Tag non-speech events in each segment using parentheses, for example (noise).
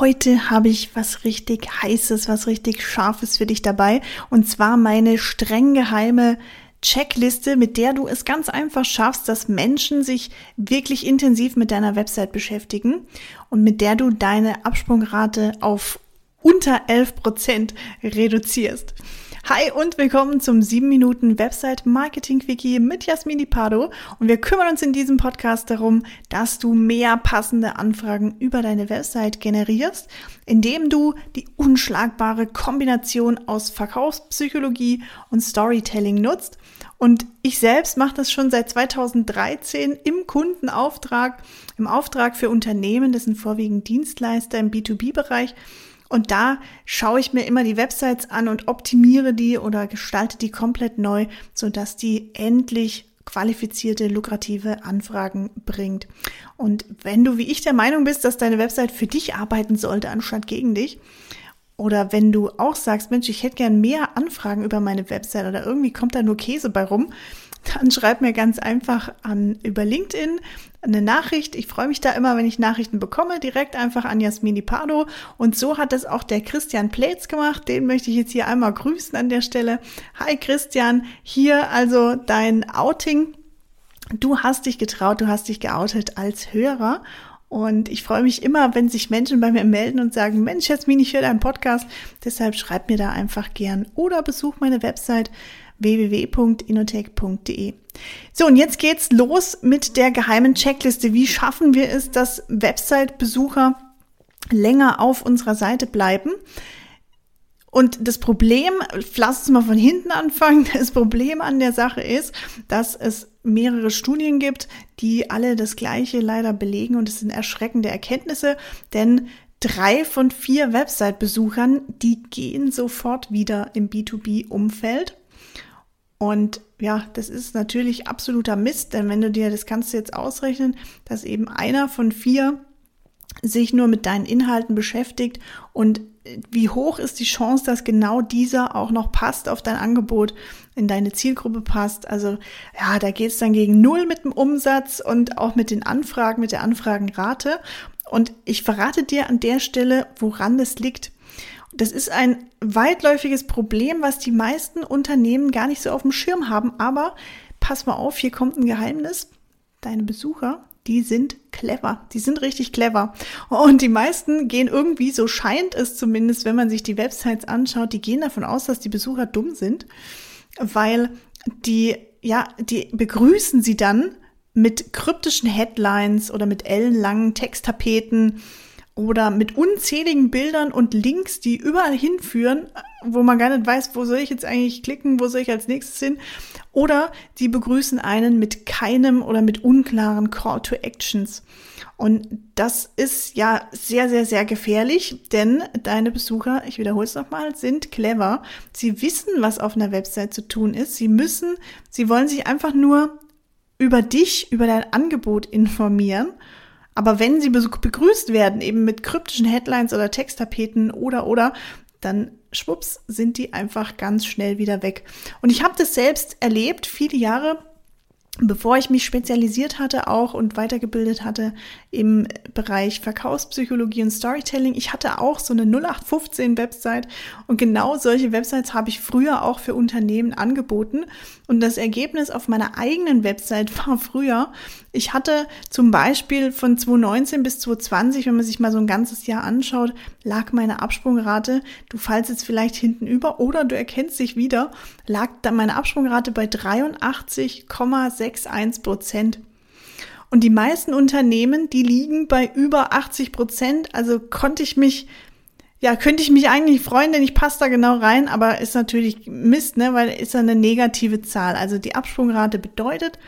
heute habe ich was richtig heißes, was richtig scharfes für dich dabei. Und zwar meine streng geheime Checkliste, mit der du es ganz einfach schaffst, dass Menschen sich wirklich intensiv mit deiner Website beschäftigen und mit der du deine Absprungrate auf unter 11 Prozent reduzierst. Hi und willkommen zum 7 Minuten Website Marketing Quickie mit Jasmini Pardo und wir kümmern uns in diesem Podcast darum, dass du mehr passende Anfragen über deine Website generierst, indem du die unschlagbare Kombination aus Verkaufspsychologie und Storytelling nutzt. Und ich selbst mache das schon seit 2013 im Kundenauftrag, im Auftrag für Unternehmen, das sind vorwiegend Dienstleister im B2B-Bereich und da schaue ich mir immer die Websites an und optimiere die oder gestalte die komplett neu, sodass die endlich qualifizierte, lukrative Anfragen bringt. Und wenn du wie ich der Meinung bist, dass deine Website für dich arbeiten sollte, anstatt gegen dich, oder wenn du auch sagst, Mensch, ich hätte gern mehr Anfragen über meine Website oder irgendwie kommt da nur Käse bei rum, dann schreib mir ganz einfach an über LinkedIn eine Nachricht. Ich freue mich da immer, wenn ich Nachrichten bekomme, direkt einfach an Jasmini Pardo. Und so hat es auch der Christian Plätz gemacht. Den möchte ich jetzt hier einmal grüßen an der Stelle. Hi Christian, hier also dein Outing. Du hast dich getraut, du hast dich geoutet als Hörer. Und ich freue mich immer, wenn sich Menschen bei mir melden und sagen, Mensch, Jasmin, ich höre deinen Podcast. Deshalb schreib mir da einfach gern oder besuch meine Website www.inotech.de. So, und jetzt geht's los mit der geheimen Checkliste. Wie schaffen wir es, dass Website-Besucher länger auf unserer Seite bleiben? Und das Problem, lass uns mal von hinten anfangen, (laughs) das Problem an der Sache ist, dass es mehrere Studien gibt, die alle das Gleiche leider belegen und es sind erschreckende Erkenntnisse, denn drei von vier Website-Besuchern, die gehen sofort wieder im B2B-Umfeld und ja, das ist natürlich absoluter Mist, denn wenn du dir, das kannst du jetzt ausrechnen, dass eben einer von vier sich nur mit deinen Inhalten beschäftigt und wie hoch ist die Chance, dass genau dieser auch noch passt auf dein Angebot, in deine Zielgruppe passt. Also ja, da geht es dann gegen Null mit dem Umsatz und auch mit den Anfragen, mit der Anfragenrate. Und ich verrate dir an der Stelle, woran das liegt. Das ist ein weitläufiges Problem, was die meisten Unternehmen gar nicht so auf dem Schirm haben. Aber pass mal auf, hier kommt ein Geheimnis. Deine Besucher, die sind clever. Die sind richtig clever. Und die meisten gehen irgendwie, so scheint es zumindest, wenn man sich die Websites anschaut, die gehen davon aus, dass die Besucher dumm sind, weil die, ja, die begrüßen sie dann mit kryptischen Headlines oder mit ellenlangen Texttapeten oder mit unzähligen Bildern und Links, die überall hinführen, wo man gar nicht weiß, wo soll ich jetzt eigentlich klicken, wo soll ich als nächstes hin. Oder die begrüßen einen mit keinem oder mit unklaren Call to Actions. Und das ist ja sehr, sehr, sehr gefährlich, denn deine Besucher, ich wiederhole es nochmal, sind clever. Sie wissen, was auf einer Website zu tun ist. Sie müssen, sie wollen sich einfach nur über dich, über dein Angebot informieren aber wenn sie begrüßt werden, eben mit kryptischen Headlines oder Texttapeten oder oder, dann schwupps sind die einfach ganz schnell wieder weg. Und ich habe das selbst erlebt, viele Jahre bevor ich mich spezialisiert hatte auch und weitergebildet hatte im Bereich Verkaufspsychologie und Storytelling, ich hatte auch so eine 0815 Website und genau solche Websites habe ich früher auch für Unternehmen angeboten. Und das Ergebnis auf meiner eigenen Website (laughs) war früher, ich hatte zum Beispiel von 2019 bis 2020, wenn man sich mal so ein ganzes Jahr anschaut, lag meine Absprungrate, du fallst jetzt vielleicht hinten über oder du erkennst dich wieder, lag dann meine Absprungrate bei 83,61 Prozent. Und die meisten Unternehmen, die liegen bei über 80 Prozent. Also konnte ich mich, ja, könnte ich mich eigentlich freuen, denn ich passe da genau rein, aber ist natürlich Mist, ne, weil ist eine negative Zahl. Also die Absprungrate bedeutet,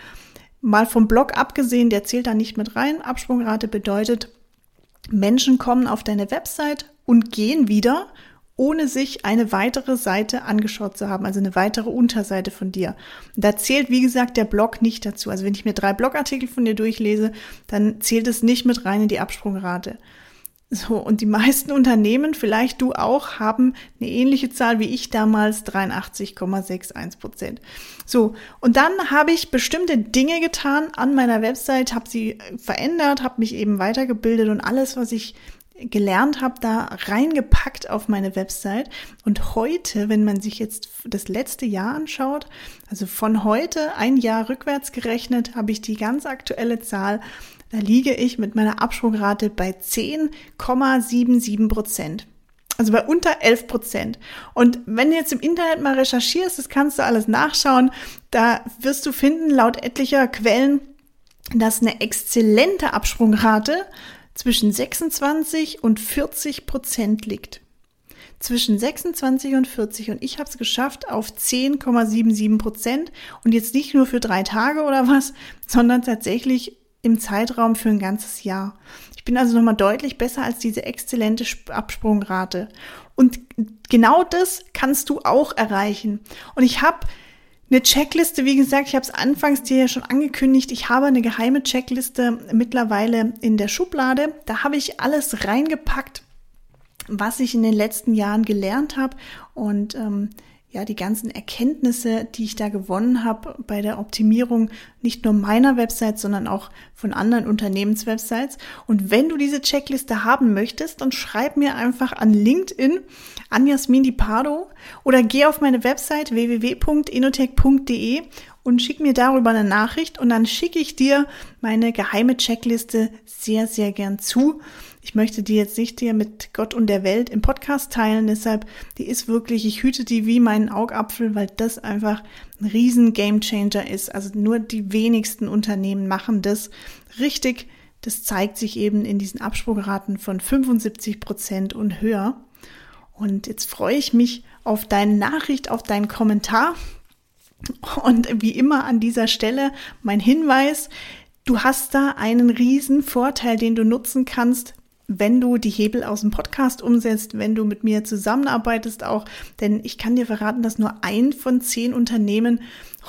Mal vom Blog abgesehen, der zählt da nicht mit rein. Absprungrate bedeutet, Menschen kommen auf deine Website und gehen wieder, ohne sich eine weitere Seite angeschaut zu haben, also eine weitere Unterseite von dir. da zählt, wie gesagt, der Blog nicht dazu. Also wenn ich mir drei Blogartikel von dir durchlese, dann zählt es nicht mit rein in die Absprungrate. So, und die meisten Unternehmen, vielleicht du auch, haben eine ähnliche Zahl wie ich damals, 83,61 Prozent. So, und dann habe ich bestimmte Dinge getan an meiner Website, habe sie verändert, habe mich eben weitergebildet und alles, was ich gelernt habe, da reingepackt auf meine Website. Und heute, wenn man sich jetzt das letzte Jahr anschaut, also von heute ein Jahr rückwärts gerechnet, habe ich die ganz aktuelle Zahl. Da liege ich mit meiner Absprungrate bei 10,77 Prozent. Also bei unter 11 Prozent. Und wenn du jetzt im Internet mal recherchierst, das kannst du alles nachschauen, da wirst du finden, laut etlicher Quellen, dass eine exzellente Absprungrate zwischen 26 und 40 Prozent liegt. Zwischen 26 und 40 und ich habe es geschafft auf 10,77 Prozent und jetzt nicht nur für drei Tage oder was, sondern tatsächlich im Zeitraum für ein ganzes Jahr. Ich bin also nochmal deutlich besser als diese exzellente Absprungrate. Und genau das kannst du auch erreichen. Und ich habe eine Checkliste, wie gesagt, ich habe es anfangs dir ja schon angekündigt, ich habe eine geheime Checkliste mittlerweile in der Schublade. Da habe ich alles reingepackt, was ich in den letzten Jahren gelernt habe. Und ähm, ja, die ganzen Erkenntnisse, die ich da gewonnen habe bei der Optimierung nicht nur meiner Website, sondern auch von anderen Unternehmenswebsites. Und wenn du diese Checkliste haben möchtest, dann schreib mir einfach an LinkedIn an Jasmin Di Pardo oder geh auf meine Website www.inotech.de und schick mir darüber eine Nachricht und dann schicke ich dir meine geheime Checkliste sehr, sehr gern zu. Ich möchte die jetzt nicht hier mit Gott und der Welt im Podcast teilen, deshalb, die ist wirklich, ich hüte die wie meinen Augapfel, weil das einfach ein riesen Gamechanger ist. Also nur die wenigsten Unternehmen machen das richtig. Das zeigt sich eben in diesen Absprungraten von 75 Prozent und höher. Und jetzt freue ich mich auf deine Nachricht, auf deinen Kommentar. Und wie immer an dieser Stelle mein Hinweis, du hast da einen riesen Vorteil, den du nutzen kannst, wenn du die Hebel aus dem Podcast umsetzt, wenn du mit mir zusammenarbeitest auch, denn ich kann dir verraten, dass nur ein von zehn Unternehmen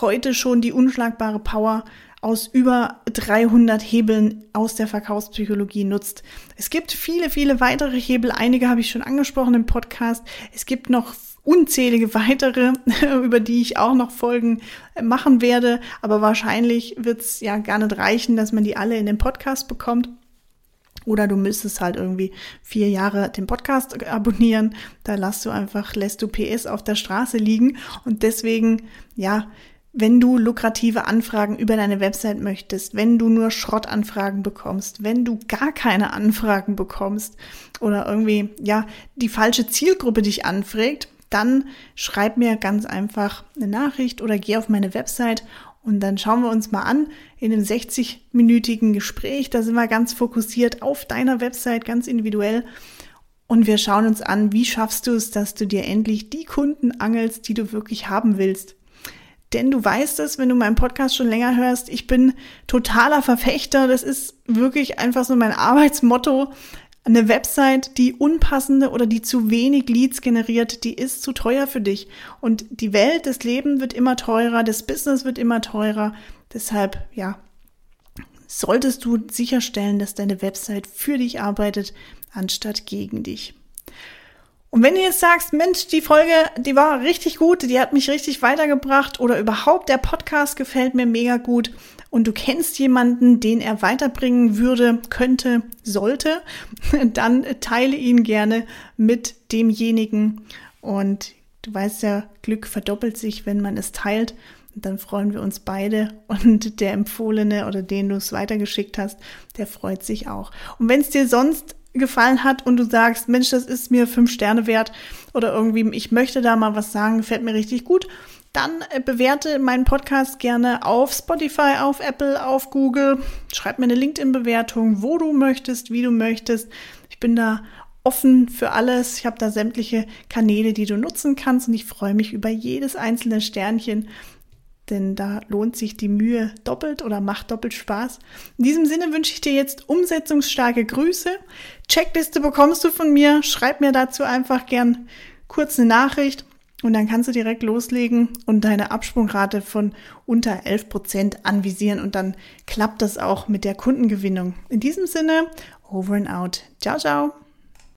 heute schon die unschlagbare Power aus über 300 Hebeln aus der Verkaufspsychologie nutzt. Es gibt viele, viele weitere Hebel. Einige habe ich schon angesprochen im Podcast. Es gibt noch unzählige weitere, (laughs) über die ich auch noch Folgen machen werde. Aber wahrscheinlich wird es ja gar nicht reichen, dass man die alle in den Podcast bekommt. Oder du müsstest halt irgendwie vier Jahre den Podcast abonnieren. Da lässt du einfach, lässt du PS auf der Straße liegen. Und deswegen, ja, wenn du lukrative Anfragen über deine Website möchtest, wenn du nur Schrottanfragen bekommst, wenn du gar keine Anfragen bekommst oder irgendwie, ja, die falsche Zielgruppe dich anfragt, dann schreib mir ganz einfach eine Nachricht oder geh auf meine Website und dann schauen wir uns mal an in einem 60-minütigen Gespräch. Da sind wir ganz fokussiert auf deiner Website, ganz individuell. Und wir schauen uns an, wie schaffst du es, dass du dir endlich die Kunden angelst, die du wirklich haben willst. Denn du weißt es, wenn du meinen Podcast schon länger hörst, ich bin totaler Verfechter. Das ist wirklich einfach so mein Arbeitsmotto. Eine Website, die unpassende oder die zu wenig Leads generiert, die ist zu teuer für dich. Und die Welt, das Leben wird immer teurer, das Business wird immer teurer. Deshalb, ja, solltest du sicherstellen, dass deine Website für dich arbeitet, anstatt gegen dich. Und wenn du jetzt sagst, Mensch, die Folge, die war richtig gut, die hat mich richtig weitergebracht oder überhaupt der Podcast gefällt mir mega gut, und du kennst jemanden, den er weiterbringen würde, könnte, sollte, (laughs) dann teile ihn gerne mit demjenigen. Und du weißt ja, Glück verdoppelt sich, wenn man es teilt. Und dann freuen wir uns beide und der Empfohlene oder den du es weitergeschickt hast, der freut sich auch. Und wenn es dir sonst gefallen hat und du sagst, Mensch, das ist mir fünf Sterne wert oder irgendwie, ich möchte da mal was sagen, gefällt mir richtig gut, dann äh, bewerte meinen Podcast gerne auf Spotify, auf Apple, auf Google. Schreib mir eine LinkedIn-Bewertung, wo du möchtest, wie du möchtest. Ich bin da offen für alles. Ich habe da sämtliche Kanäle, die du nutzen kannst und ich freue mich über jedes einzelne Sternchen, denn da lohnt sich die Mühe doppelt oder macht doppelt Spaß. In diesem Sinne wünsche ich dir jetzt umsetzungsstarke Grüße. Checkliste bekommst du von mir. Schreib mir dazu einfach gern kurz eine Nachricht und dann kannst du direkt loslegen und deine Absprungrate von unter 11 Prozent anvisieren und dann klappt das auch mit der Kundengewinnung. In diesem Sinne, over and out. Ciao, ciao.